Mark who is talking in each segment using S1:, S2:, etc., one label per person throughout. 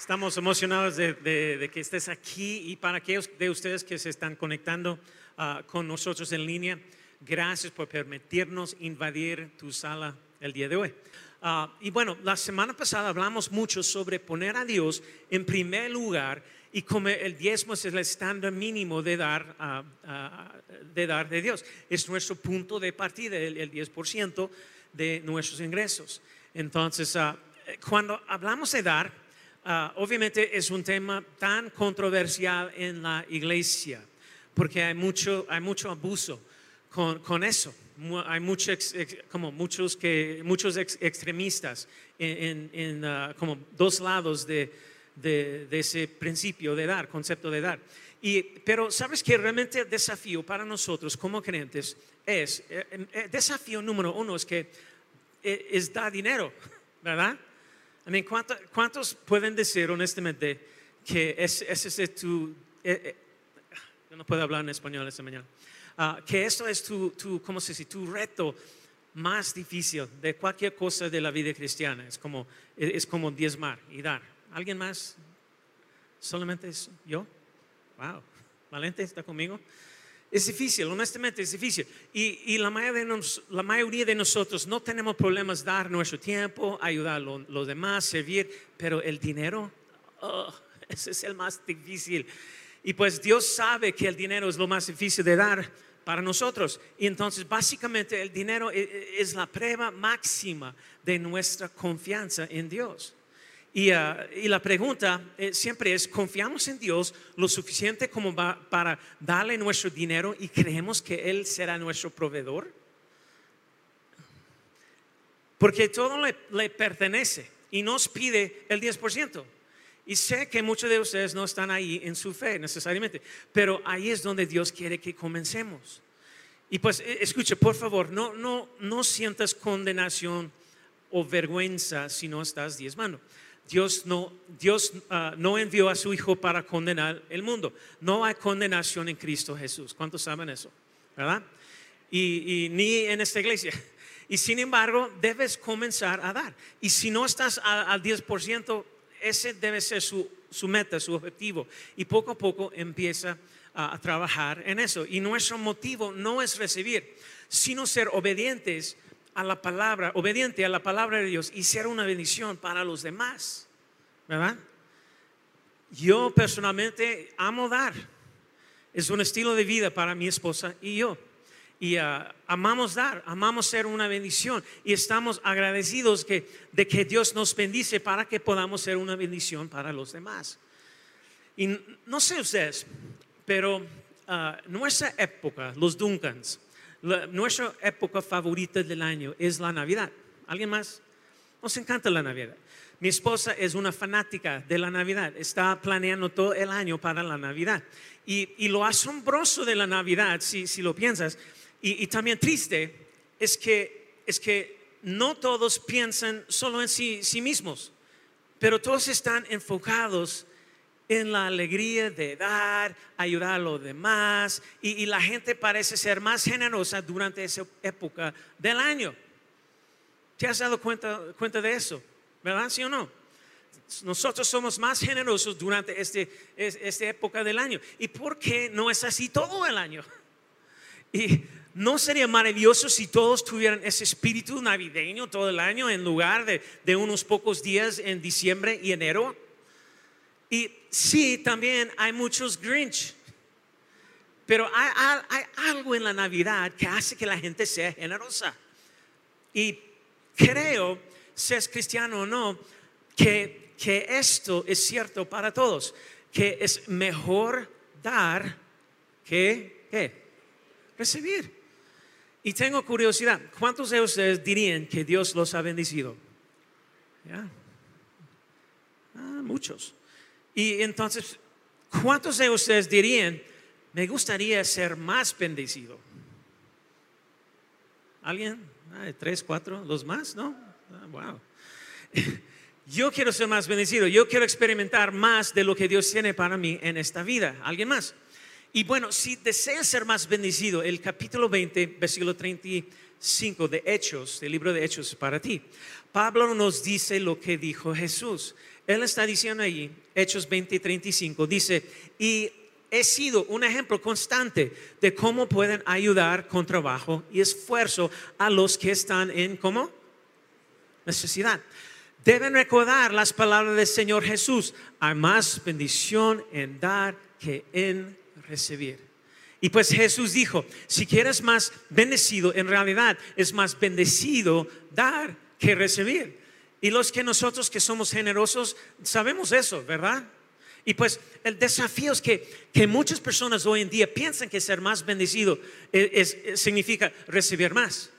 S1: Estamos emocionados de, de- de que estés aquí y para aquellos de ustedes que se están conectando ah, con nosotros en línea, gracias por permitirnos invadir tu sala el día de hoy. Ah, y bueno, la semana pasada hablamos mucho sobre poner a Dios en primer lugar y como el diezmo es el estándar mínimo de dar, ah, de dar de Dios. Es nuestro punto de partida, el, el 10% de nuestros ingresos. Entonces, cuando hablamos de dar, Ah, obviamente es un tema tan controversial en la iglesia, porque hay mucho, hay mucho abuso con, con eso. Hay mucho ex- ex- como muchos, que, muchos ex- extremistas en, en- ah, como dos lados de, de- ese principio de dar, concepto de dar. Y, pero sabes que realmente el desafío para nosotros como creyentes es, eh, eh, desafío número uno es que eh, es dar dinero, ¿verdad? I mean, ¿cuánto- ¿cuántos pueden decir honestamente que es- ese es tu... eh, eh, yo no puedo hablar en español esta mañana. Ah, que esto es tu, tu, ¿cómo se dice? Tu reto más difícil de cualquier cosa de la vida cristiana. Es como, es como diezmar y dar. ¿Alguien más? ¿Solamente es yo? Wow. ¿Valente está conmigo? Es difícil, honestamente es difícil. Y, la, mayoría de nosotros no tenemos problemas dar nuestro tiempo, ayudar a lo- los demás, servir, pero el dinero, oh, ese es el más difícil. Y pues Dios sabe que el dinero es lo más difícil de dar para nosotros. Y entonces básicamente el dinero e- e- es la prueba máxima de nuestra confianza en Dios. Y, ah, y la pregunta eh, siempre es, ¿confiamos en Dios lo suficiente como va- para darle nuestro dinero y creemos que Él será nuestro proveedor? Porque todo le, le pertenece y nos pide el 10%. Y sé que muchos de ustedes no están ahí en su fe necesariamente, pero ahí es donde Dios quiere que comencemos. Y pues eh, escuche, por favor, no, no, no sientas condenación o vergüenza si no estás diezmando. Dios no, Dios, ah, no envió a su Hijo para condenar el mundo. No hay condenación en Cristo Jesús. ¿Cuántos saben eso? ¿Verdad? Y, ni en esta iglesia. Y sin embargo, debes comenzar a dar. Y si no estás al 10%, ese debe ser su, su meta, su objetivo. Y poco a poco empieza a trabajar en eso. Y nuestro motivo no es recibir, sino ser obedientes a la palabra, obediente a la palabra de Dios y ser una bendición para los demás. ¿Verdad? Yo personalmente amo dar. Es un estilo de vida para mi esposa y yo. Y ah, amamos dar, amamos ser una bendición y estamos agradecidos que, de que Dios nos bendice para que podamos ser una bendición para los demás. Y no sé ustedes, pero ah, nuestra época, los Duncans, nuestra época favorita del año es la Navidad. ¿Alguien más? Nos encanta la Navidad. Mi esposa es una fanática de la Navidad. Está planeando todo el año para la Navidad. Y, y lo asombroso de la Navidad, si, si lo piensas, y, y también triste, es que, es que no todos piensan solo en sí, sí mismos, pero todos están enfocados en la alegría de dar, ayudar a los demás, y, la gente parece ser más generosa durante esa época del año. ¿Te has dado cuenta, cuenta de eso? ¿Verdad? ¿Sí o no? Nosotros somos más generosos durante este, es- esta época del año. ¿Y por qué no es así todo el año? Y no sería maravilloso si todos tuvieran ese espíritu navideño todo el año en lugar de, de unos pocos días en diciembre y enero. Y sí, también hay muchos Grinch. Pero hay, algo en la Navidad que hace que la gente sea generosa. Y creo, seas cristiano o no, que, que esto es cierto para todos, que es mejor dar que ¿qué? recibir. Y tengo curiosidad, ¿cuántos de ustedes dirían que Dios los ha bendecido? Ya. Ah, muchos. Y entonces, ¿cuántos de ustedes dirían, me gustaría ser más bendecido? ¿Alguien? Ah, ¿Tres, cuatro? ¿Los más? ¿No? Ah, wow. Yo quiero ser más bendecido, yo quiero experimentar más de lo que Dios tiene para mí en esta vida. ¿Alguien más? Y bueno, si deseas ser más bendecido, el capítulo 20, versículo 35 de Hechos, del libro de Hechos para ti. Pablo nos dice lo que dijo Jesús. Él está diciendo ahí, Hechos 20, 35, dice, y he sido un ejemplo constante de cómo pueden ayudar con trabajo y esfuerzo a los que están en, ¿cómo? Necesidad. Deben recordar las palabras del Señor Jesús. Hay más bendición en dar que en recibir. Y pues Jesús dijo, si quieres más bendecido, en realidad es más bendecido dar que recibir. Y los que nosotros que somos generosos sabemos eso, ¿verdad? Y pues el desafío es que, que muchas personas hoy en día piensan que ser más bendecido es, significa recibir más.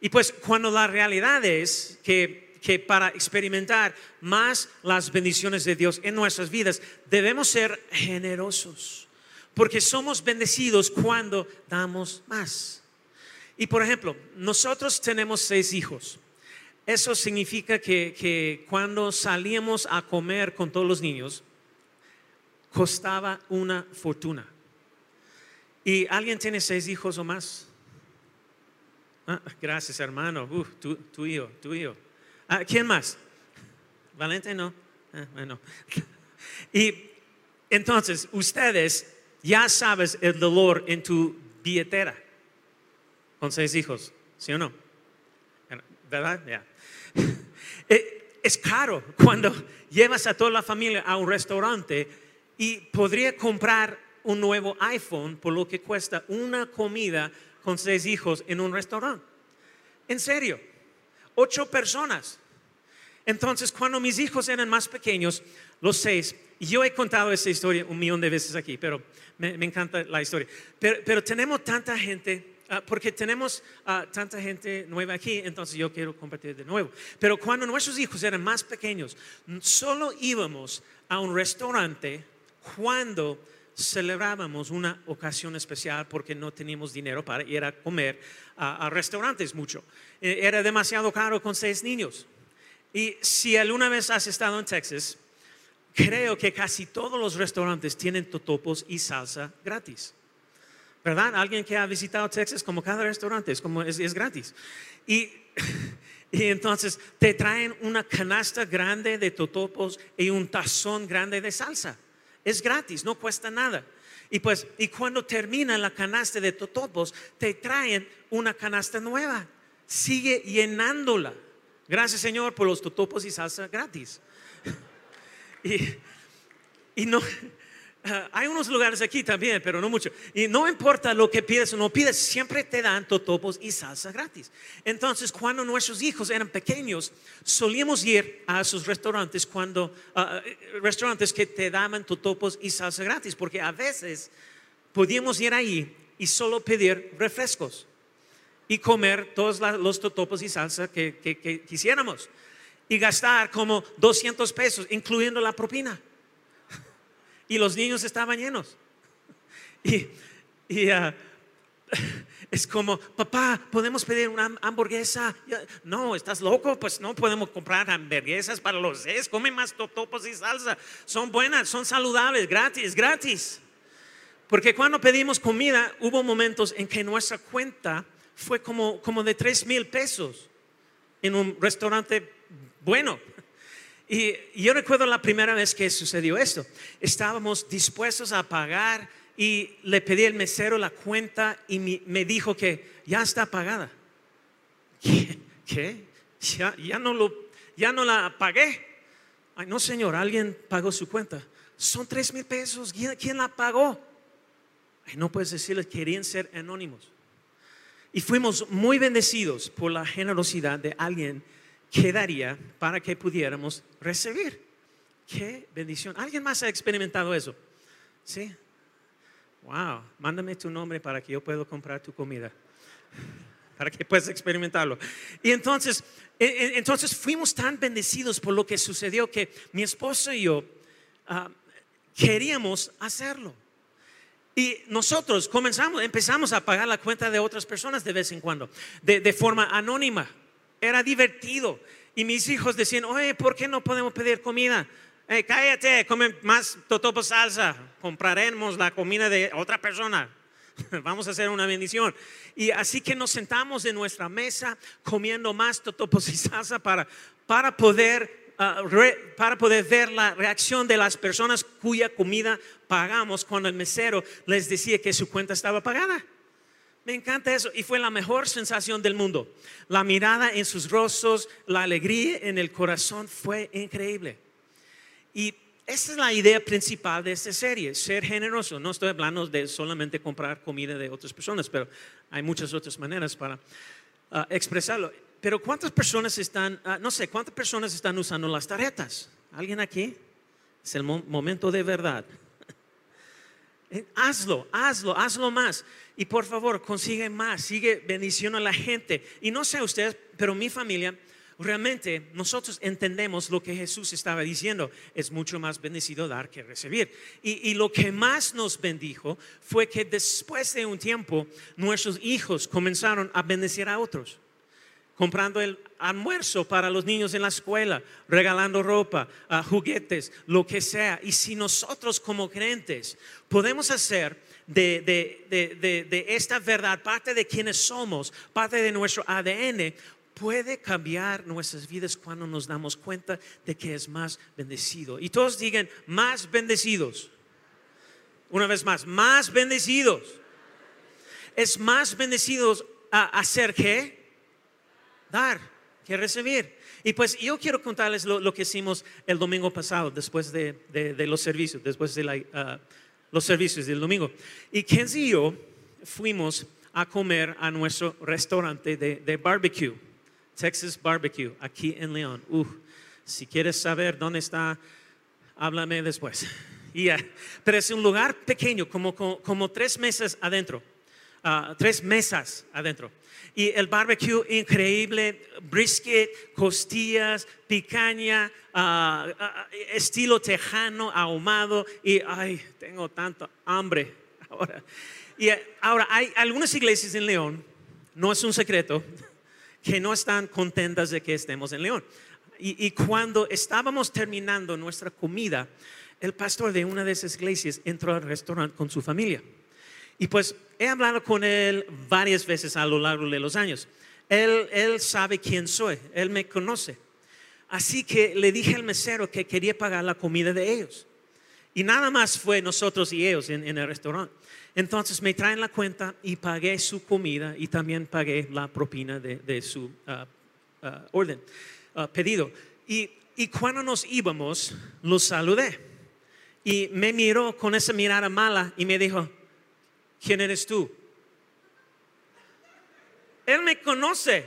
S1: Y pues cuando la realidad es que que para experimentar más las bendiciones de Dios en nuestras vidas debemos ser generosos, porque somos bendecidos cuando damos más. Y por ejemplo, nosotros tenemos seis hijos. Eso significa que, que cuando salíamos a comer con todos los niños, costaba una fortuna. ¿Y alguien tiene seis hijos o más? Ah, gracias, hermano. Uh, tu, tu hijo, tu hijo. Ah, ¿Quién más? Valente no. Ah, bueno. Y entonces, ustedes ya sabes el dolor en tu billetera con seis hijos, ¿sí o no? ¿Verdad? Ya. Eh, es caro cuando llevas a toda la familia a un restaurante y podría comprar un nuevo iPhone por lo que cuesta una comida con seis hijos en un restaurante. En serio ocho personas. Entonces, cuando mis hijos eran más pequeños, los seis, yo he contado esa historia un millón de veces aquí, pero me, encanta la historia. Pero, tenemos tanta gente, ah, porque tenemos ah, tanta gente nueva aquí, entonces yo quiero compartir de nuevo. Pero cuando nuestros hijos eran más pequeños, solo íbamos a un restaurante cuando celebrábamos una ocasión especial porque no teníamos dinero para ir a comer a, restaurantes mucho. Eh, era demasiado caro con seis niños. Y si alguna vez has estado en Texas, creo que casi todos los restaurantes tienen totopos y salsa gratis. ¿Verdad? Alguien que ha visitado Texas, como cada restaurante, es, como, es, gratis. Y, y entonces te traen una canasta grande de totopos y un tazón grande de salsa. Es gratis, no cuesta nada. Y pues, y cuando termina la canasta de totopos, te traen una canasta nueva. Sigue llenándola. Gracias Señor por los totopos y salsa gratis. y, y no, hay unos lugares aquí también, pero no mucho. Y no importa lo que pides o no pides, siempre te dan totopos y salsa gratis. Entonces, cuando nuestros hijos eran pequeños, solíamos ir a esos restaurantes cuando eh, restaurantes que te daban totopos y salsa gratis, porque a veces podíamos ir ahí y solo pedir refrescos y comer todos los totopos y salsa que, que quisiéramos y gastar como 200 pesos, incluyendo la propina y los niños estaban llenos. Y, ah, es como, papá, ¿podemos pedir una hamburguesa? No, ¿estás loco? Pues no podemos comprar hamburguesas para los seis. Come más totopos y salsa. Son buenas, son saludables, gratis, gratis. Porque cuando pedimos comida, hubo momentos en que nuestra cuenta fue como, como de tres mil pesos en un restaurante bueno. Y yo recuerdo la primera vez que sucedió esto. Estábamos dispuestos a pagar y le pedí al mesero la cuenta y me dijo que ya está pagada. ¿Qué? Ya, no lo, ya no la pagué. Ay, no, señor, alguien pagó su cuenta. Son tres mil pesos. ¿Quién, la pagó? Ay, no puedes decirles, querían ser anónimos. Y fuimos muy bendecidos por la generosidad de alguien quedaría para que pudiéramos recibir. Qué bendición. ¿Alguien más ha experimentado eso? Sí. Wow, mándame tu nombre para que yo pueda comprar tu comida. Para que puedas experimentarlo. Y entonces, e, e, entonces fuimos tan bendecidos por lo que sucedió que mi esposo y yo ah, queríamos hacerlo. Y nosotros comenzamos, empezamos a pagar la cuenta de otras personas de vez en cuando, de, de forma anónima. Era divertido. Y mis hijos decían, oye, ¿por qué no podemos pedir comida? Eh, cállate, come más totopo salsa. Compraremos la comida de otra persona. Vamos a hacer una bendición. Y así que nos sentamos en nuestra mesa comiendo más totopos y salsa para, para poder ah, para poder ver la reacción de las personas cuya comida pagamos cuando el mesero les decía que su cuenta estaba pagada. Me encanta eso y fue la mejor sensación del mundo. La mirada en sus rostros, la alegría en el corazón fue increíble. Y esa es la idea principal de esta serie, ser generoso. No estoy hablando de solamente comprar comida de otras personas, pero hay muchas otras maneras para ah, expresarlo. Pero ¿cuántas personas están, ah, no sé, cuántas personas están usando las tarjetas? ¿Alguien aquí? Es el mo- momento de verdad. Eh, Hazlo, hazlo, hazlo más. Y por favor, consigue más, sigue bendición a la gente. Y no sé ustedes, pero mi familia, realmente nosotros entendemos lo que Jesús estaba diciendo. Es mucho más bendecido dar que recibir. Y, y lo que más nos bendijo fue que después de un tiempo, nuestros hijos comenzaron a bendecir a otros comprando el almuerzo para los niños en la escuela, regalando ropa, ah, juguetes, lo que sea. Y si nosotros como creyentes podemos hacer de, de- de- de- esta verdad parte de quienes somos, parte de nuestro ADN, puede cambiar nuestras vidas cuando nos damos cuenta de que es más bendecido. Y todos digan, más bendecidos. Una vez más, más bendecidos. Es más bendecidos a hacer qué? Dar que recibir. Y pues yo quiero contarles lo, que hicimos el domingo pasado, después de, los servicios, después de ah, los servicios del domingo. Y Kenzie y yo fuimos a comer a nuestro restaurante de, barbecue, Texas Barbecue, aquí en León. Uf, si quieres saber dónde está, háblame después. Y, ah, pero es un lugar pequeño, como, como, como tres mesas adentro. ah, tres mesas adentro. Y el barbecue increíble, brisket, costillas, picaña, ah, ah, estilo tejano, ahumado. Y ay, tengo tanto hambre ahora. Y ah, ahora hay algunas iglesias en León, no es un secreto, que no están contentas de que estemos en León. Y cuando estábamos terminando nuestra comida, el pastor de una de esas iglesias entró al restaurante con su familia. Y pues he hablado con él varias veces a lo largo de los años. Él, él sabe quién soy, él me conoce. Así que le dije al mesero que quería pagar la comida de ellos. Y nada más fue nosotros y ellos en, en el restaurante. Entonces me traen la cuenta y pagué su comida y también pagué la propina de, de su ah, ah, orden, ah, pedido. Y, y cuando nos íbamos, los saludé. Y me miró con esa mirada mala y me dijo, ¿quién eres tú? Él me conoce.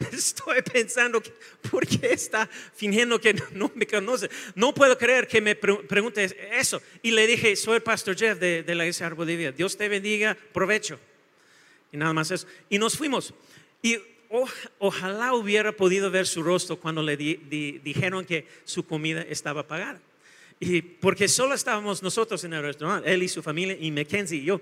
S1: Estoy pensando, ¿por qué está fingiendo que no me conoce? No puedo creer que me pre- pregunte eso. Y le dije, soy el pastor Jeff de, de la iglesia Árbol de. Dios te bendiga, provecho. Y nada más eso. Y nos fuimos. Y o- ojalá hubiera podido ver su rostro cuando le di- di- dijeron que su comida estaba pagada. Y porque solo estábamos nosotros en el restaurante, él y su familia y Mackenzie y yo.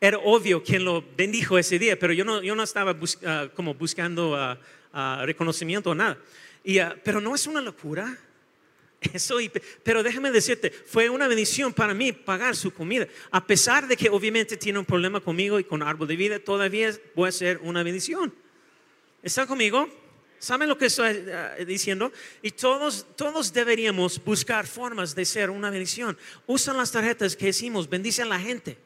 S1: Era obvio quién lo bendijo ese día, pero yo no, yo no estaba bus- ah, como buscando ah, ah, reconocimiento o nada. Y, pero no es una locura. Eso, y- pero déjame decirte, fue una bendición para mí pagar su comida. A pesar de que obviamente tiene un problema conmigo y con árbol de vida, todavía puede ser una bendición. ¿Está conmigo? ¿Saben lo que estoy eh, diciendo? Y todos, todos deberíamos buscar formas de ser una bendición. Usan las tarjetas que decimos, bendice a la gente.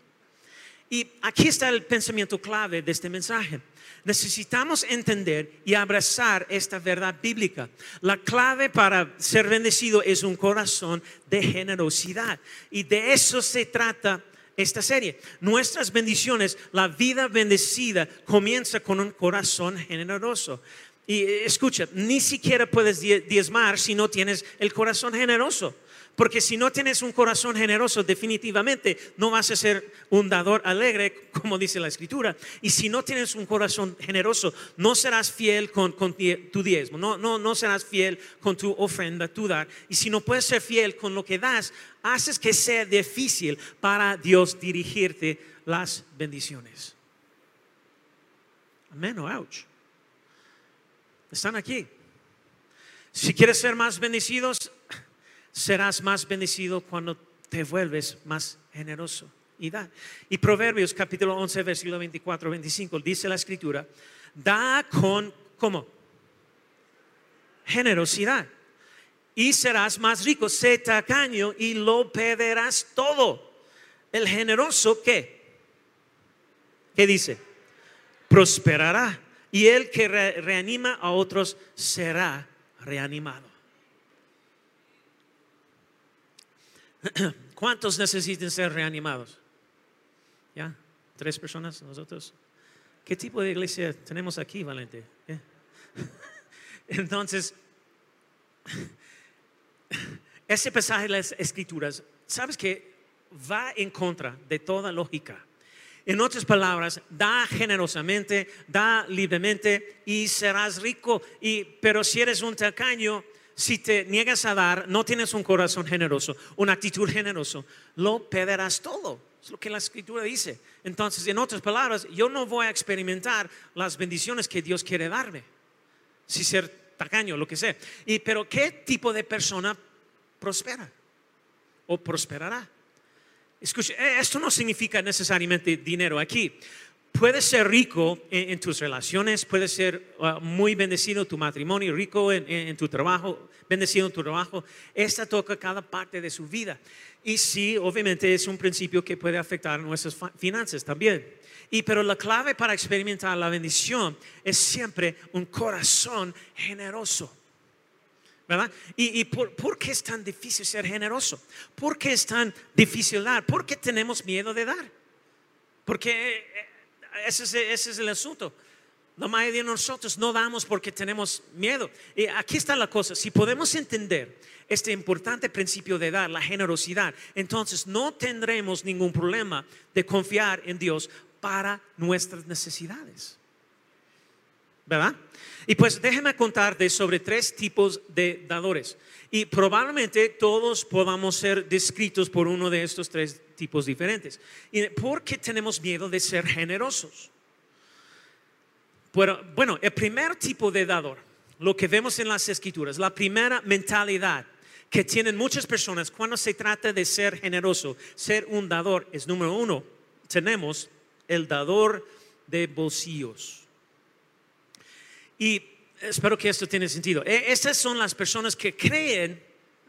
S1: Y aquí está el pensamiento clave de este mensaje. Necesitamos entender y abrazar esta verdad bíblica. La clave para ser bendecido es un corazón de generosidad. Y de eso se trata esta serie. Nuestras bendiciones, la vida bendecida comienza con un corazón generoso. Y eh, escucha, ni siquiera puedes die- diezmar si no tienes el corazón generoso. Porque si no tienes un corazón generoso, definitivamente no vas a ser un dador alegre, como dice la escritura. Y si no tienes un corazón generoso, no serás fiel con, tu diezmo, no, no, no serás fiel con tu ofrenda, tu dar. Y si no puedes ser fiel con lo que das, haces que sea difícil para Dios dirigirte las bendiciones. Amén o ouch. Están aquí. Si quieres ser más bendecidos, serás más bendecido cuando te vuelves más generoso y da. Y Proverbios capítulo 11, versículo 24, 25, dice la escritura, da con, ¿cómo? Generosidad. Y serás más rico, sé tacaño y lo perderás todo. El generoso, ¿qué? ¿Qué dice? Prosperará. Y el que reanima a otros será reanimado. ¿Cuántos necesitan ser reanimados? ¿Ya? ¿Tres personas? ¿Nosotros? ¿Qué tipo de iglesia tenemos aquí, Valente? ¿Eh? Entonces, ese pasaje de las escrituras, ¿sabes que va en contra de toda lógica? En otras palabras, da generosamente, da libremente y serás rico. Y, pero si eres un tacaño, si te niegas a dar, no tienes un corazón generoso, una actitud generosa, lo perderás todo. Es lo que la escritura dice. Entonces, en otras palabras, yo no voy a experimentar las bendiciones que Dios quiere darme. Si ser tacaño, lo que sea. Y, pero, ¿qué tipo de persona prospera? ¿O prosperará? Escucha, eh, esto no significa necesariamente dinero aquí. Puedes ser rico en, tus relaciones, puedes ser uh, muy bendecido en tu matrimonio, rico en, tu trabajo, bendecido en tu trabajo. Esta toca cada parte de su vida. Y sí, obviamente es un principio que puede afectar nuestras finanzas también. Y pero la clave para experimentar la bendición es siempre un corazón generoso. ¿Verdad? ¿Y, por, qué es tan difícil ser generoso? ¿Por qué es tan difícil dar? ¿Por qué tenemos miedo de dar? Porque eh, ese es, ese es el asunto. La mayoría de nosotros no damos porque tenemos miedo. Y aquí está la cosa, si podemos entender este importante principio de dar, la generosidad, entonces no tendremos ningún problema de confiar en Dios para nuestras necesidades. ¿Verdad? Y pues déjeme contarte sobre tres tipos de dadores. Y probablemente todos podamos ser descritos por uno de estos tres tipos diferentes. ¿Y por qué tenemos miedo de ser generosos? Bueno, bueno, el primer tipo de dador, lo que vemos en las escrituras, la primera mentalidad que tienen muchas personas cuando se trata de ser generoso, ser un dador, es número uno, tenemos el dador de bolsillos. Y espero que esto tiene sentido. E, estas son las personas que creen,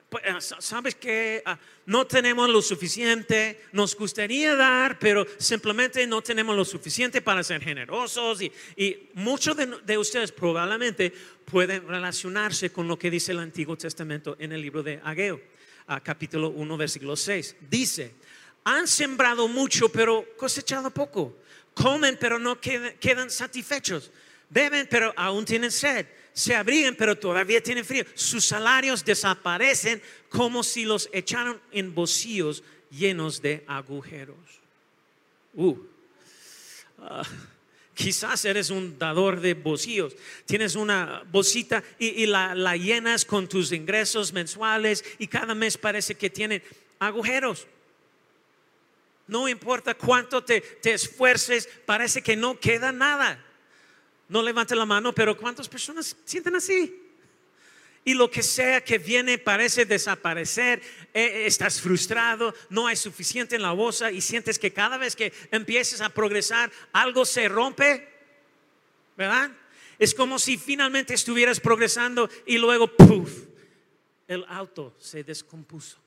S1: pues, ah, sabes que ah, no tenemos lo suficiente, nos gustaría dar, pero simplemente no tenemos lo suficiente para ser generosos. Y, muchos de, ustedes probablemente pueden relacionarse con lo que dice el Antiguo Testamento en el libro de Ageo, ah, capítulo 1, versículo 6. Dice, han sembrado mucho, pero cosechado poco. Comen, pero no quedan satisfechos beben pero aún tienen sed, se abrigan pero todavía tienen frío. Sus salarios desaparecen como si los echaron en bolsillos llenos de agujeros. Uh. Ah, quizás eres un dador de bolsillos. Tienes una bolsita y, la, llenas con tus ingresos mensuales y cada mes parece que tiene agujeros. No importa cuánto te esfuerces, parece que no queda nada. No levante la mano, pero ¿cuántas personas sienten así? Y lo que sea que viene parece desaparecer, eh, estás frustrado, no hay suficiente en la bolsa y sientes que cada vez que empieces a progresar algo se rompe, ¿verdad? Es como si finalmente estuvieras progresando y luego, ¡puf! El auto se descompuso.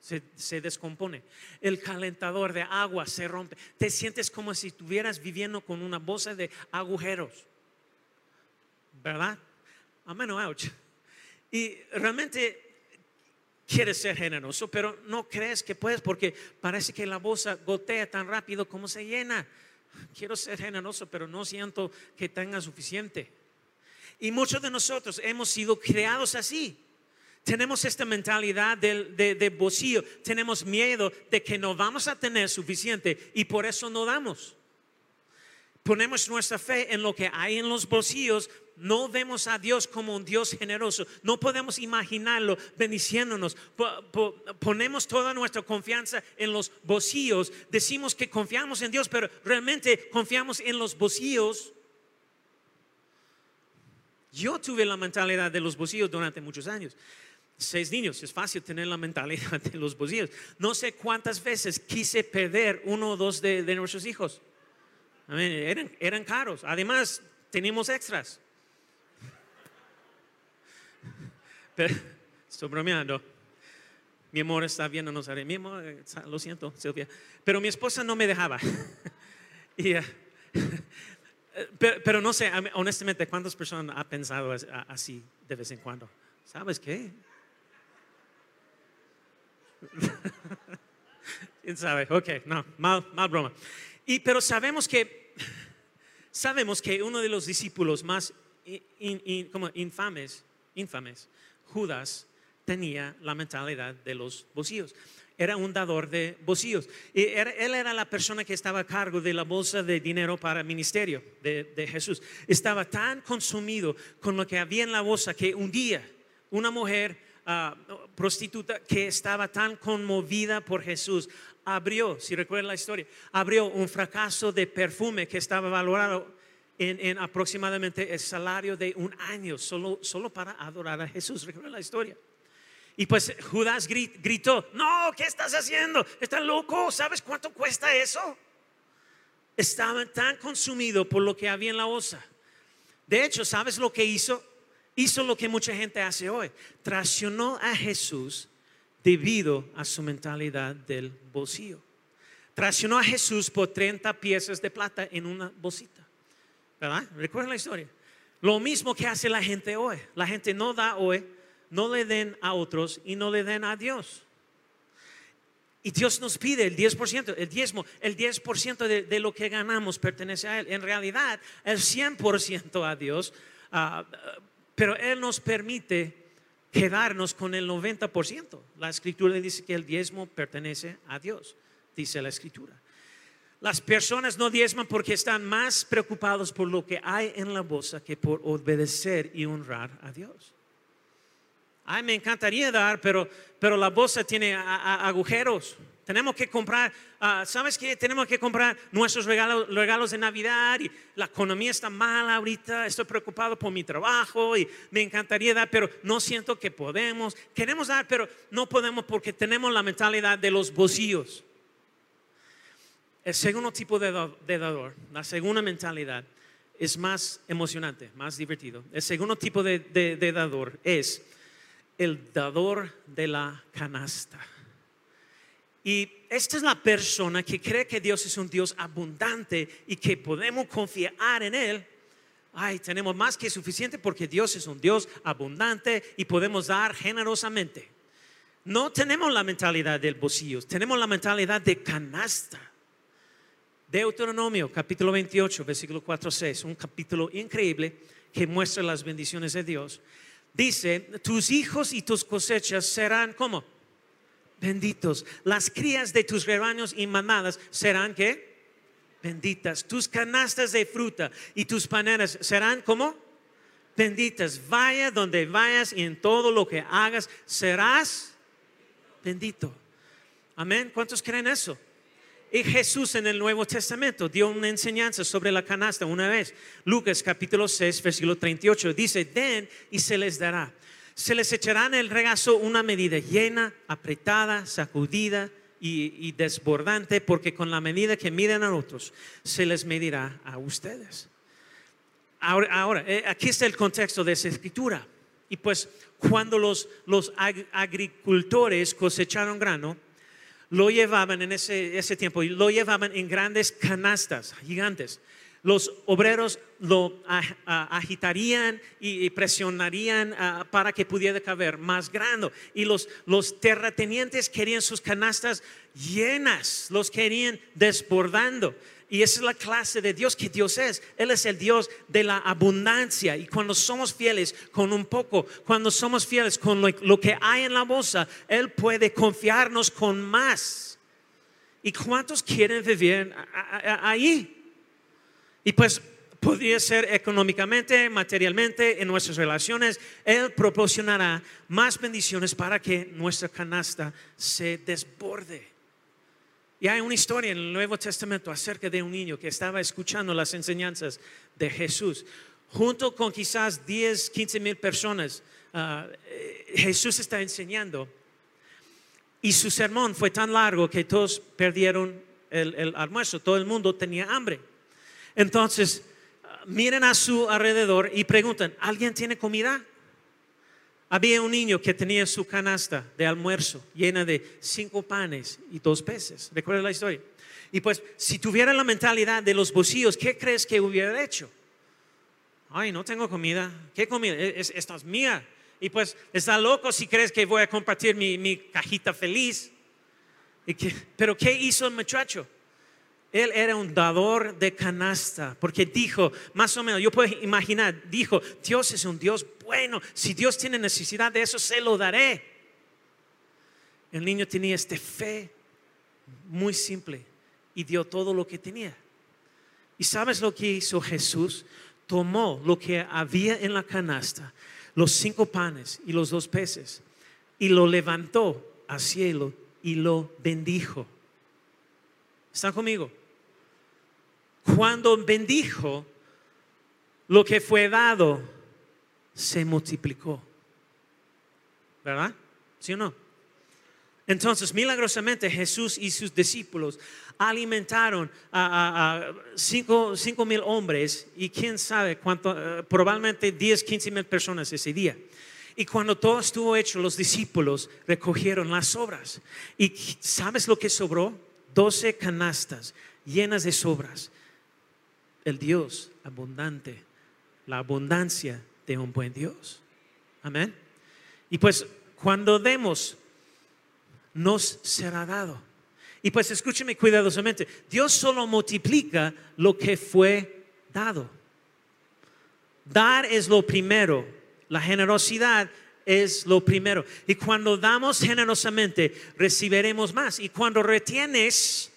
S1: Se, se, descompone. El calentador de agua se rompe. Te sientes como si estuvieras viviendo con una bolsa de agujeros. ¿Verdad? Amén ouch. Y realmente quieres ser generoso, pero no crees que puedes porque parece que la bolsa gotea tan rápido como se llena. Quiero ser generoso, pero no siento que tenga suficiente. Y muchos de nosotros hemos sido creados así. tenemos esta mentalidad del- de, de bolsillo, tenemos miedo de que no vamos a tener suficiente y por eso no damos. Ponemos nuestra fe en lo que hay en los bolsillos, no vemos a Dios como un Dios generoso, no podemos imaginarlo bendiciéndonos, Po- po- ponemos toda nuestra confianza en los bolsillos, decimos que confiamos en Dios, pero realmente confiamos en los bolsillos. Yo tuve la mentalidad de los bolsillos durante muchos años. Seis niños, es fácil tener la mentalidad de los bolsillos. No sé cuántas veces quise perder uno o dos de, nuestros hijos. Eran, eran caros. Además, teníamos extras. Pero, estoy bromeando. Mi amor está viéndonos. ahora. Mi amor, lo siento, Silvia. Pero mi esposa no me dejaba. eh, pero, no sé, honestamente, ¿cuántas personas han pensado así de vez en cuando? ¿Sabes qué? ¿Quién sabe? Ok, no, mal, mal broma. Y, pero sabemos que, sabemos que uno de los discípulos más como infames, infames, Judas, tenía la mentalidad de los bolsillos. Era un dador de bolsillos. Y él era la persona que estaba a cargo de la bolsa de dinero para el ministerio de, de Jesús. Estaba tan consumido con lo que había en la bolsa que un día una mujer ah, prostituta que estaba tan conmovida por Jesús abrió, si recuerdan la historia, abrió un fracaso de perfume que estaba valorado en, en aproximadamente el salario de un año solo, solo para adorar a Jesús. ¿Recuerdan la historia? Y pues Judas gri- gritó, no, ¿qué estás haciendo? ¿Estás loco? ¿Sabes cuánto cuesta eso? Estaba tan consumido por lo que había en la bolsa. De hecho, ¿sabes lo que hizo? Hizo lo que mucha gente hace hoy. Traicionó a Jesús debido a su mentalidad del bolsillo. Traicionó a Jesús por 30 piezas de plata en una bolsita. ¿Verdad? Recuerden la historia. Lo mismo que hace la gente hoy. La gente no da hoy, no le den a otros y no le den a Dios. Y Dios nos pide el 10%, el diezmo, el 10% de, de lo que ganamos pertenece a Él. En realidad, el 100% a Dios, ah, pero Él nos permite quedarnos con el 90%. La escritura dice que el diezmo pertenece a Dios, dice la escritura. Las personas no diezman porque están más preocupados por lo que hay en la bolsa que por obedecer y honrar a Dios. Ay, me encantaría dar, pero, pero la bolsa tiene agujeros. Tenemos que comprar, ah, ¿sabes qué? Tenemos que comprar nuestros regalos, regalos de Navidad y la economía está mala ahorita. Estoy preocupado por mi trabajo y me encantaría dar, pero no siento que podemos. Queremos dar, pero no podemos porque tenemos la mentalidad de los bolsillos. El segundo tipo de, da- de dador, la segunda mentalidad, es más emocionante, más divertido. El segundo tipo de, de- de dador es el dador de la canasta. Y esta es la persona que cree que Dios es un Dios abundante y que podemos confiar en Él. Ay, tenemos más que suficiente porque Dios es un Dios abundante y podemos dar generosamente. No tenemos la mentalidad del bolsillo, tenemos la mentalidad de canasta. Deuteronomio capítulo 28, versículo 4 6, un capítulo increíble que muestra las bendiciones de Dios. Dice, tus hijos y tus cosechas serán como benditos. Las crías de tus rebaños y manadas serán que benditas. Tus canastas de fruta y tus paneras serán como benditas. Vaya donde vayas y en todo lo que hagas serás bendito. Amén. ¿Cuántos creen eso? Y Jesús en el Nuevo Testamento dio una enseñanza sobre la canasta una vez. Lucas capítulo 6, versículo 38 dice, den y se les dará. Se les echará en el regazo una medida llena, apretada, sacudida y, desbordante, porque con la medida que miden a otros, se les medirá a ustedes. Ahora, eh, aquí está el contexto de esa escritura. Y pues cuando los, los ag- agricultores cosecharon grano, lo llevaban en ese, ese tiempo, lo llevaban en grandes canastas gigantes. Los obreros lo agitarían y, presionarían ah, para que pudiera caber más grano. Y los, los terratenientes querían sus canastas llenas, los querían desbordando. Y esa es la clase de Dios que Dios es. Él es el Dios de la abundancia. Y cuando somos fieles con un poco, cuando somos fieles con lo, que hay en la bolsa, Él puede confiarnos con más. ¿Y cuántos quieren vivir ahí? Y pues podría ser económicamente, materialmente, en nuestras relaciones. Él proporcionará más bendiciones para que nuestra canasta se desborde. Y hay una historia en el Nuevo Testamento acerca de un niño que estaba escuchando las enseñanzas de Jesús. Junto con quizás 10, 15 mil personas, ah, eh, Jesús está enseñando. Y su sermón fue tan largo que todos perdieron el, almuerzo, todo el mundo tenía hambre. Entonces, ah, miren a su alrededor y preguntan, ¿alguien tiene comida? Había un niño que tenía su canasta de almuerzo llena de cinco panes y dos peces. ¿Recuerda la historia? Y pues, si tuviera la mentalidad de los bolsillos, ¿qué crees que hubiera hecho? Ay, no tengo comida. ¿Qué comida? Es- esta es mía. Y pues, está loco si crees que voy a compartir mi, cajita feliz. Pero ¿qué hizo el muchacho? Él era un dador de canasta, porque dijo, más o menos, yo puedo imaginar, dijo, Dios es un Dios bueno, si Dios tiene necesidad de eso, se lo daré. El niño tenía esta fe muy simple y dio todo lo que tenía. ¿Y sabes lo que hizo Jesús? Tomó lo que había en la canasta, los cinco panes y los dos peces, y lo levantó al cielo y lo bendijo. ¿Están conmigo? Cuando bendijo, lo que fue dado se multiplicó. ¿Verdad? ¿Sí o no? Entonces, milagrosamente Jesús y sus discípulos alimentaron a, cinco, cinco mil hombres y quién sabe cuánto, eh, probablemente 10, 15 mil personas ese día. Y cuando todo estuvo hecho, los discípulos recogieron las sobras. ¿Y sabes lo que sobró? 12 canastas llenas de sobras. El Dios abundante, la abundancia de un buen Dios. Amén. Y pues cuando demos, nos será dado. Y pues escúcheme cuidadosamente, Dios solo multiplica lo que fue dado. Dar es lo primero, la generosidad es lo primero. Y cuando damos generosamente, recibiremos más. Y cuando retienes,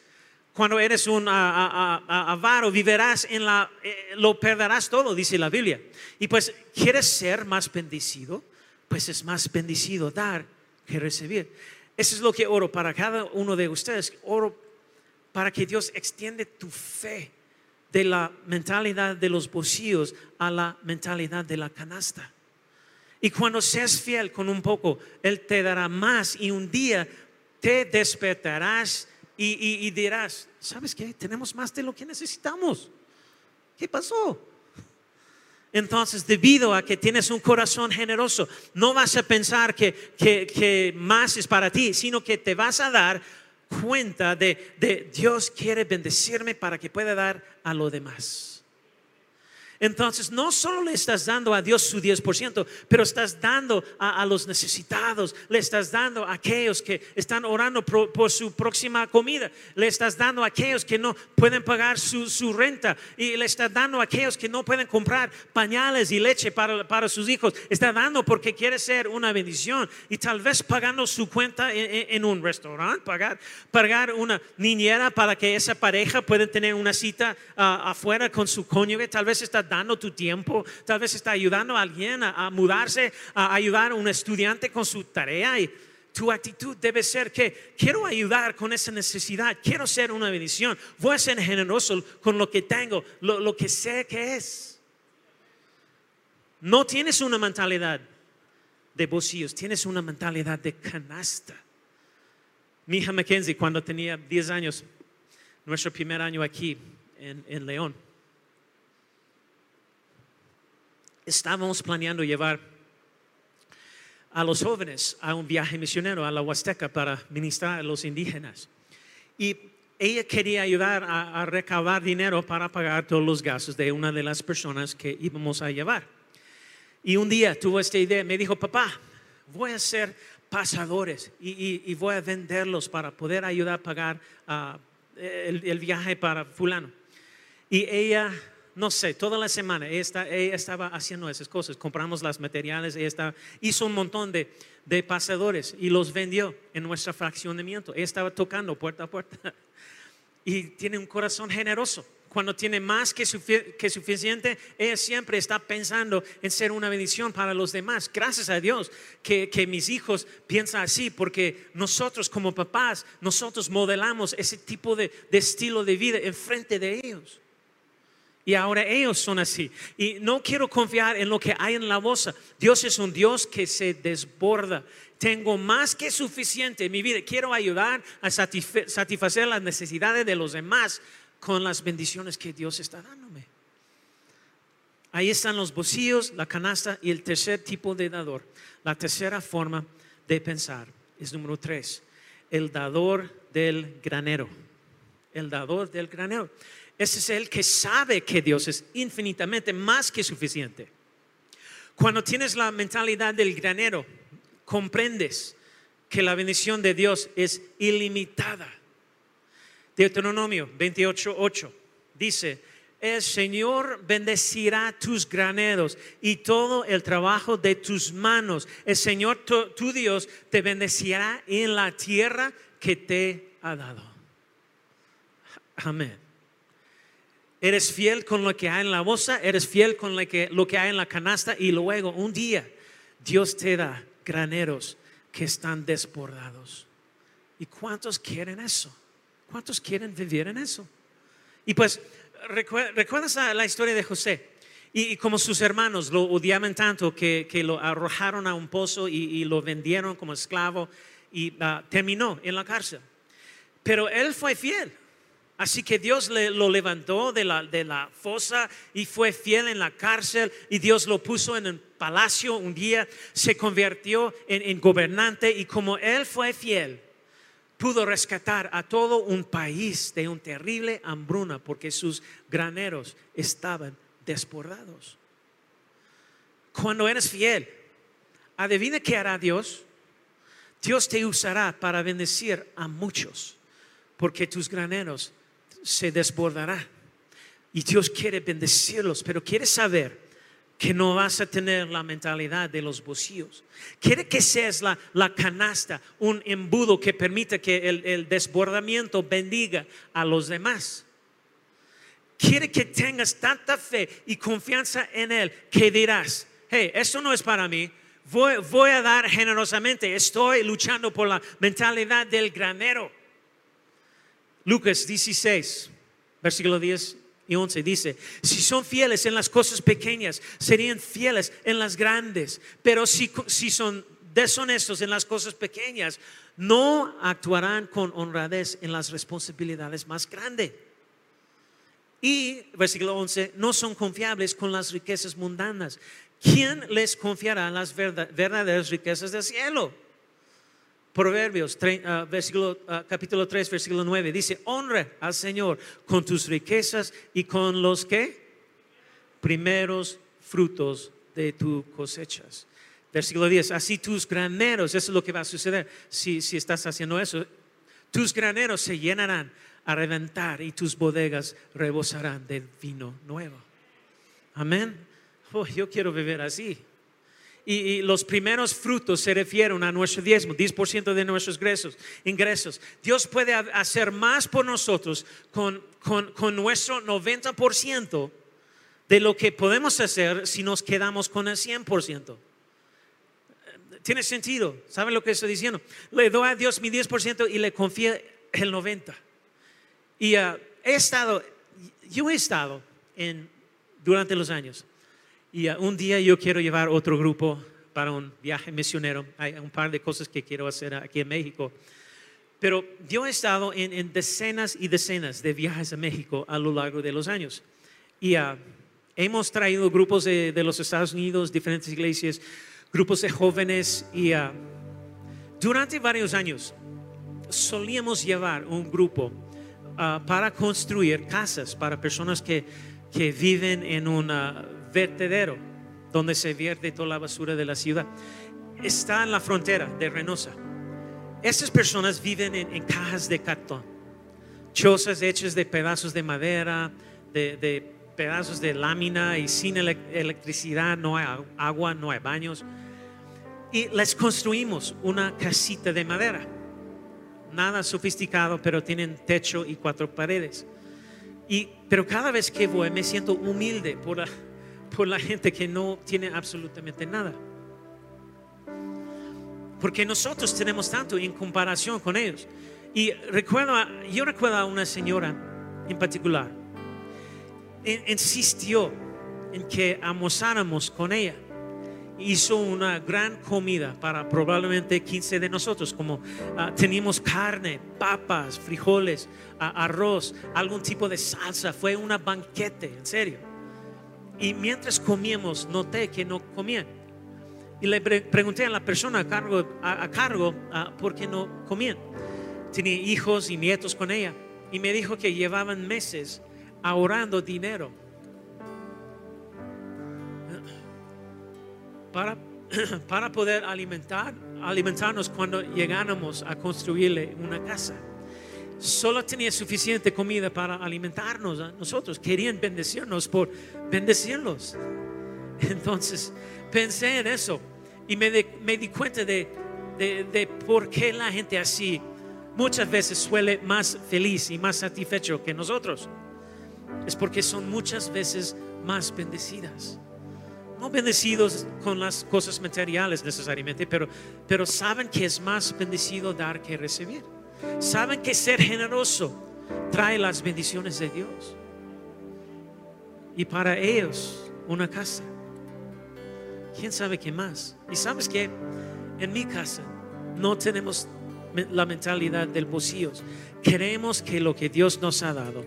S1: cuando eres un avaro, vivirás en la, eh, lo perderás todo, dice la Biblia. Y pues, ¿quieres ser más bendecido? Pues es más bendecido dar que recibir. Eso es lo que oro para cada uno de ustedes. Oro para que Dios extiende tu fe de la mentalidad de los bolsillos a la mentalidad de la canasta. Y cuando seas fiel con un poco, Él te dará más y un día te despertarás y, y- y dirás, ¿sabes qué? Tenemos más de lo que necesitamos. ¿Qué pasó? Entonces, debido a que tienes un corazón generoso, no vas a pensar que, que- que más es para ti, sino que te vas a dar cuenta de, de Dios quiere bendecirme para que pueda dar a lo demás. Entonces, no solo le estás dando a Dios su 10%, pero estás dando a, los necesitados, le estás dando a aquellos que están orando por, su próxima comida, le estás dando a aquellos que no pueden pagar su, su renta y le estás dando a aquellos que no pueden comprar pañales y leche para, para sus hijos. Está dando porque quiere ser una bendición y tal vez pagando su cuenta en, en- en un restaurante, pagar, pagar una niñera para que esa pareja pueda tener una cita ah, afuera con su cónyuge, tal vez está dando tu tiempo, tal vez está ayudando a alguien a, mudarse, a ayudar a un estudiante con su tarea y tu actitud debe ser que quiero ayudar con esa necesidad, quiero ser una bendición, voy a ser generoso con lo que tengo, lo, lo que sé que es. No tienes una mentalidad de bolsillos, tienes una mentalidad de canasta. Mi hija Mackenzie, cuando tenía 10 años, nuestro primer año aquí en, en León, estábamos planeando llevar a los jóvenes a un viaje misionero a la Huasteca para ministrar a los indígenas. Y ella quería ayudar a, a recabar dinero para pagar todos los gastos de una de las personas que íbamos a llevar. Y un día tuvo esta idea, me dijo, papá, voy a ser pasadores y, y- y voy a venderlos para poder ayudar a pagar ah, el, el viaje para fulano. Y ella, no sé, toda la semana ella, estaba haciendo esas cosas. Compramos los materiales, ella estaba, hizo un montón de, de pasadores y los vendió en nuestro fraccionamiento. Ella estaba tocando puerta a puerta. Y tiene un corazón generoso. Cuando tiene más que suficiente, ella siempre está pensando en ser una bendición para los demás. Gracias a Dios que, que mis hijos piensan así, porque nosotros como papás, nosotros modelamos ese tipo de, de estilo de vida enfrente de ellos. Y ahora ellos son así. Y no quiero confiar en lo que hay en la bolsa. Dios es un Dios que se desborda. Tengo más que suficiente en mi vida. Quiero ayudar a satisfacer las necesidades de los demás con las bendiciones que Dios está dándome. Ahí están los bolsillos, la canasta y el tercer tipo de dador. La tercera forma de pensar es número tres, el dador del granero. El dador del granero. Ese es el que sabe que Dios es infinitamente más que suficiente. Cuando tienes la mentalidad del granero, comprendes que la bendición de Dios es ilimitada. Deuteronomio 28:8 dice, el Señor bendecirá tus graneros y todo el trabajo de tus manos. El Señor tu, tu Dios te bendecirá en la tierra que te ha dado. Amén. Eres fiel con lo que hay en la bolsa, eres fiel con lo que, lo que hay en la canasta y luego un día Dios te da graneros que están desbordados. ¿Y cuántos quieren eso? ¿Cuántos quieren vivir en eso? Y pues, recue- ¿recuerdas la, historia de José? Y, y como sus hermanos lo odiaban tanto que, que lo arrojaron a un pozo y, lo vendieron como esclavo y ah, terminó en la cárcel. Pero él fue fiel. Así que Dios le- lo levantó de la, fosa y fue fiel en la cárcel y Dios lo puso en el palacio un día, se convirtió en, gobernante y como él fue fiel, pudo rescatar a todo un país de un terrible hambruna porque sus graneros estaban desbordados. Cuando eres fiel, adivina qué hará Dios. Dios te usará para bendecir a muchos porque tus graneros se desbordarán. Y Dios quiere bendecirlos, pero quiere saber que no vas a tener la mentalidad de los bolsillos. Quiere que seas la, la canasta, un embudo que permita que el, el desbordamiento bendiga a los demás. Quiere que tengas tanta fe y confianza en Él que dirás, hey, esto no es para mí, voy, voy a dar generosamente, estoy luchando por la mentalidad del granero. Lucas 16, versículo 10 y 11 dice, si son fieles en las cosas pequeñas, serían fieles en las grandes, pero si, si son deshonestos en las cosas pequeñas, no actuarán con honradez en las responsabilidades más grandes. Y, versículo 11, no son confiables con las riquezas mundanas. ¿Quién les confiará las verda- verdaderas riquezas del cielo? Proverbios, ah, ah, capítulo 3, versículo 9, dice, honra al Señor con tus riquezas y con los que primeros frutos de tus cosechas. Versículo 10, así tus graneros, eso es lo que va a suceder si, si estás haciendo eso, tus graneros se llenarán a reventar y tus bodegas rebosarán de vino nuevo. Amén. Oh, yo quiero vivir así. Y, los primeros frutos se refieren a nuestro diezmo, 10% de nuestros ingresos. Dios puede ha- hacer más por nosotros con, con, con nuestro 90% de lo que podemos hacer si nos quedamos con el 100%. Tiene sentido. ¿Saben lo que estoy diciendo? Le doy a Dios mi 10% y le confío el 90%. Y ah, he estado, yo he estado en, durante los años. Y ah, un día yo quiero llevar otro grupo para un viaje misionero. Hay un par de cosas que quiero hacer aquí en México. Pero yo he estado en, en decenas y decenas de viajes a México a lo largo de los años. Y ah, hemos traído grupos de, de los Estados Unidos, diferentes iglesias, grupos de jóvenes. Y ah, durante varios años solíamos llevar un grupo para construir casas para personas que, que viven en un ah, vertedero donde se vierte toda la basura de la ciudad. Está en la frontera de Reynosa. Esas personas viven en, cajas de cartón, chozas hechas de pedazos de madera, de, de pedazos de lámina y sin ele- electricidad, no hay agua, no hay baños. Y les construimos una casita de madera. Nada sofisticado, pero tienen techo y cuatro paredes. Y, pero cada vez que voy me siento humilde por la, por la gente que no tiene absolutamente nada. Porque nosotros tenemos tanto en comparación con ellos. Y recuerdo, yo recuerdo a una señora en particular. in- insistió en que almorzáramos con ella. Hizo una gran comida para probablemente 15 de nosotros, como ah, teníamos carne, papas, frijoles, arroz, algún tipo de salsa. Fue una banquete, en serio. Y mientras comíamos, noté que no comían. Y le pre- pregunté a la persona a cargo, a cargo ah, por qué no comían. Tenía hijos y nietos con ella. Y me dijo que llevaban meses ahorrando dinero para, para poder alimentar, alimentarnos cuando llegáramos a construirle una casa. Solo tenía suficiente comida para alimentarnos a nosotros. Querían bendecirnos por bendecirlos. Entonces pensé en eso y me, di cuenta de, por qué la gente así muchas veces suele más feliz y más satisfecho que nosotros. Es porque son muchas veces más bendecidas. No bendecidos con las cosas materiales necesariamente, pero saben que es más bendecido dar que recibir. Saben que ser generoso trae las bendiciones de Dios. Y para ellos una casa. ¿Quién sabe qué más? Y sabes que en mi casa no tenemos la mentalidad del bolsillo. Creemos que lo que Dios nos ha dado,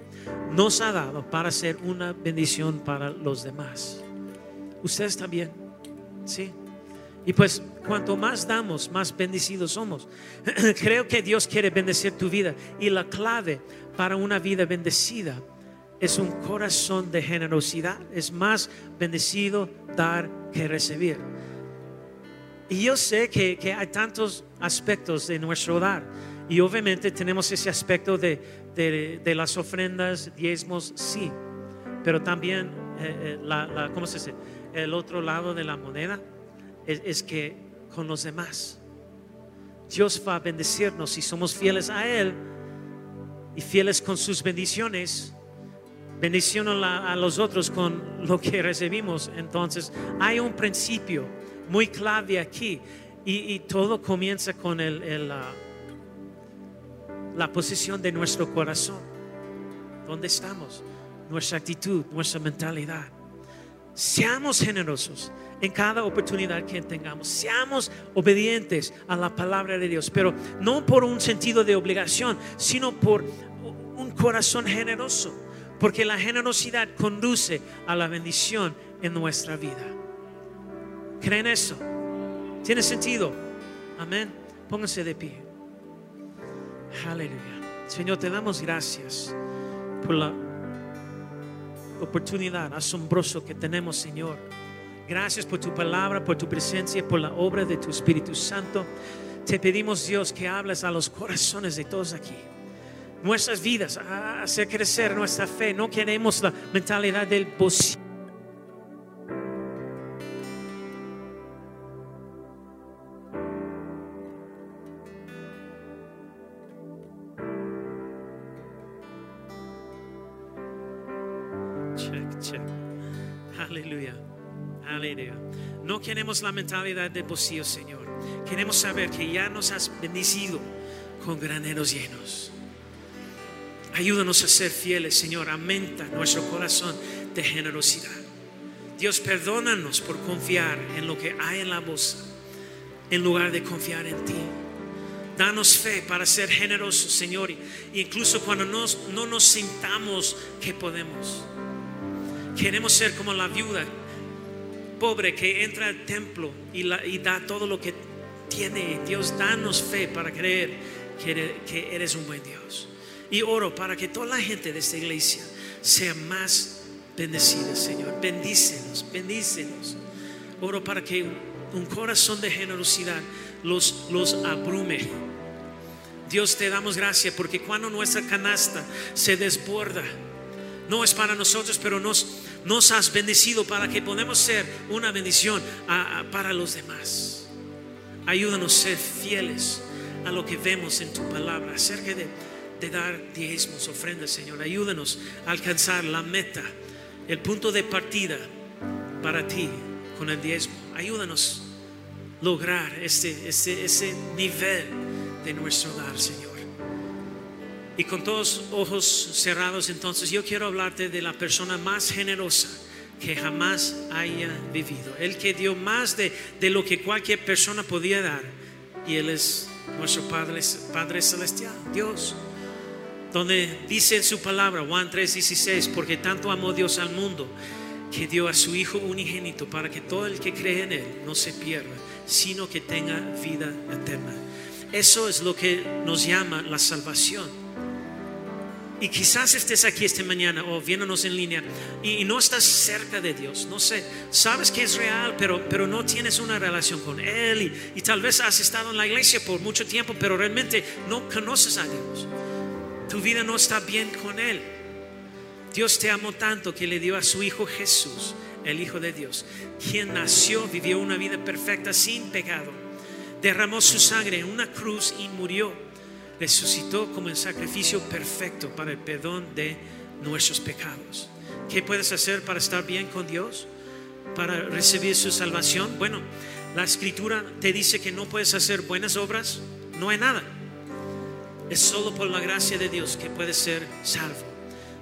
S1: nos ha dado para ser una bendición para los demás. Ustedes también, ¿sí? Y pues cuanto más damos, más bendecidos somos. Creo que Dios quiere bendecir tu vida. Y la clave para una vida bendecida es un corazón de generosidad. Es más bendecido dar que recibir. Y yo sé que, que hay tantos aspectos de nuestro dar. Y obviamente tenemos ese aspecto de, de- de las ofrendas, diezmos, sí. Pero también, eh, eh, la, ¿cómo se dice? El otro lado de la moneda es, que con los demás. Dios va a bendecirnos si somos fieles a Él y fieles con sus bendiciones. Bendición a, la- los otros con lo que recibimos. Entonces, hay un principio muy clave aquí. Y, todo comienza con el, el, ah, la posición de nuestro corazón. ¿Dónde estamos? Nuestra actitud, nuestra mentalidad. Seamos generosos en cada oportunidad que tengamos. Seamos obedientes a la palabra de Dios, pero no por un sentido de obligación, sino por un corazón generoso, porque la generosidad conduce a la bendición en nuestra vida. ¿Creen eso? ¿Tiene sentido? Amén. Pónganse de pie. Aleluya. Señor, te damos gracias por la oportunidad asombrosa que tenemos, Señor. Gracias por tu palabra, por tu presencia, por la obra de tu Espíritu Santo. Te pedimos, Dios, que hables a los corazones de todos aquí. Nuestras vidas, hacer crecer nuestra fe. No queremos la mentalidad del bolsillo. No queremos la mentalidad de bolsillo, Señor. Queremos saber que ya nos has bendecido con graneros llenos. Ayúdanos a ser fieles, Señor. Aumenta nuestro corazón de generosidad. Dios, perdónanos por confiar en lo que hay en la bolsa en lugar de confiar en ti. Danos fe para ser generosos, Señor, incluso cuando nos- no nos sintamos que podemos. Queremos ser como la viuda pobre que entra al templo y, da todo lo que tiene. Dios, danos fe para creer que eres, un buen Dios. Y oro para que toda la gente de esta iglesia sea más bendecida, Señor. Bendícelos, bendícelos. Oro para que un corazón de generosidad los, los abrume. Dios te damos gracias porque cuando nuestra canasta se desborda, no es para nosotros, pero nos, nos has bendecido para que podamos ser una bendición para los demás. Ayúdanos a ser fieles a lo que vemos en tu palabra acerca de, dar diezmos, ofrendas, Señor. Ayúdanos a alcanzar la meta, el punto de partida para ti con el diezmo. Ayúdanos a lograr ese, ese, ese nivel de nuestro dar, Señor. Y con todos ojos cerrados, entonces yo quiero hablarte de la persona más generosa que jamás haya vivido. El que dio más de, de lo que cualquier persona podía dar. Y Él es nuestro Padre, Padre Celestial, Dios. Donde dice en su palabra, Juan 3:16, porque tanto amó Dios al mundo que dio a su Hijo unigénito para que todo el que cree en Él no se pierda, sino que tenga vida eterna. Eso es lo que nos llama la salvación. Y quizás estés aquí esta mañana o viéndonos en línea y, no estás cerca de Dios. No sé, sabes que es real, pero, pero no tienes una relación con Él. Y, y tal vez has estado en la iglesia por mucho tiempo, pero realmente no conoces a Dios. Tu vida no está bien con Él. Dios te amó tanto que le dio a su Hijo Jesús, el Hijo de Dios, quien nació, vivió una vida perfecta sin pecado, derramó su sangre en una cruz y murió resucitó como el sacrificio perfecto para el perdón de nuestros pecados. ¿Qué puedes hacer para estar bien con Dios? Para recibir su salvación. Bueno, la escritura te dice que no puedes hacer buenas obras. No hay nada. Es solo por la gracia de Dios que puedes ser salvo.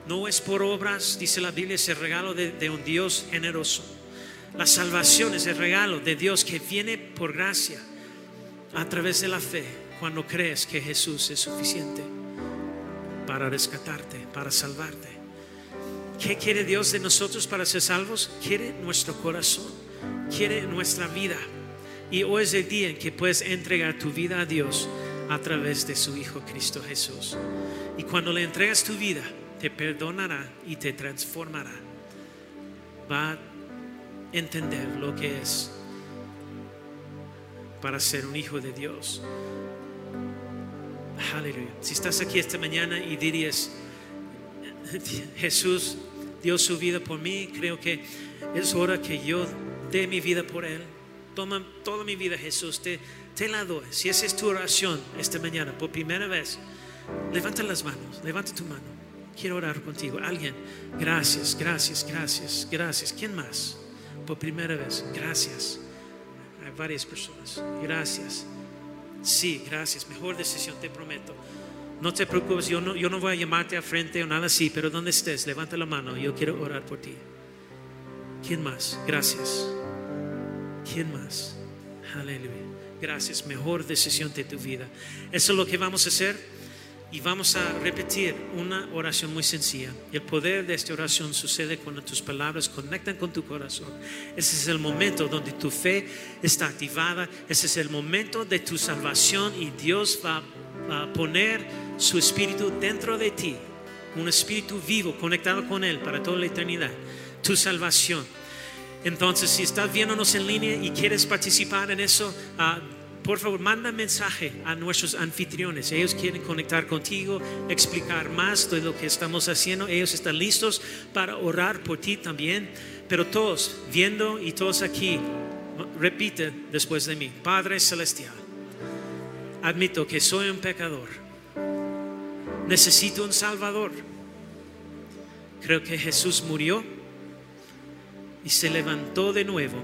S1: No es por obras, dice la Biblia, es el regalo de, un Dios generoso. La salvación es el regalo de Dios que viene por gracia a través de la fe cuando crees que Jesús es suficiente para rescatarte, para salvarte. ¿Qué quiere Dios de nosotros para ser salvos? Quiere nuestro corazón, quiere nuestra vida. Y hoy es el día en que puedes entregar tu vida a Dios a través de su Hijo Cristo Jesús. Y cuando le entregas tu vida, te perdonará y te transformará. Va a entender lo que es para ser un hijo de Dios. Aleluya. Si estás aquí esta mañana y dirías, Jesús dio su vida por mí, creo que es hora que yo dé mi vida por Él. Toma toda mi vida, Jesús, te, te la doy. Si esa es tu oración esta mañana, por primera vez, levanta las manos, levanta tu mano. Quiero orar contigo. Alguien, gracias, gracias, gracias, gracias. ¿Quién más? Por primera vez, gracias. Hay varias personas. Gracias. Sí, gracias. Mejor decisión, te prometo. No te preocupes, yo no, yo no voy a llamarte a frente o nada así, pero donde estés, levanta la mano. Yo quiero orar por ti. ¿Quién más? Gracias. ¿Quién más? Aleluya. Gracias. Mejor decisión de tu vida. Eso es lo que vamos a hacer. Y vamos a repetir una oración muy sencilla. El poder de esta oración sucede cuando tus palabras conectan con tu corazón. Ese es el momento donde tu fe está activada. Ese es el momento de tu salvación y Dios va a poner su espíritu dentro de ti. Un espíritu vivo conectado con Él para toda la eternidad. Tu salvación. Entonces, si estás viéndonos en línea y quieres participar en eso, uh, por favor, manda mensaje a nuestros anfitriones. Ellos quieren conectar contigo, explicar más de lo que estamos haciendo. Ellos están listos para orar por ti también. Pero todos, viendo y todos aquí, repite después de mí. Padre Celestial, admito que soy un pecador. Necesito un Salvador. Creo que Jesús murió y se levantó de nuevo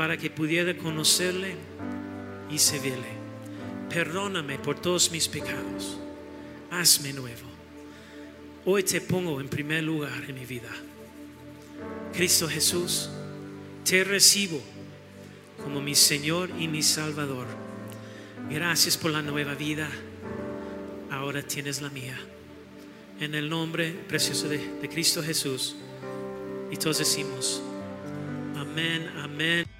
S1: para que pudiera conocerle y servirle. Perdóname por todos mis pecados. Hazme nuevo. Hoy te pongo en primer lugar en mi vida. Cristo Jesús, te recibo como mi Señor y mi Salvador. Gracias por la nueva vida. Ahora tienes la mía. En el nombre precioso de, de Cristo Jesús. Y todos decimos, amén, amén.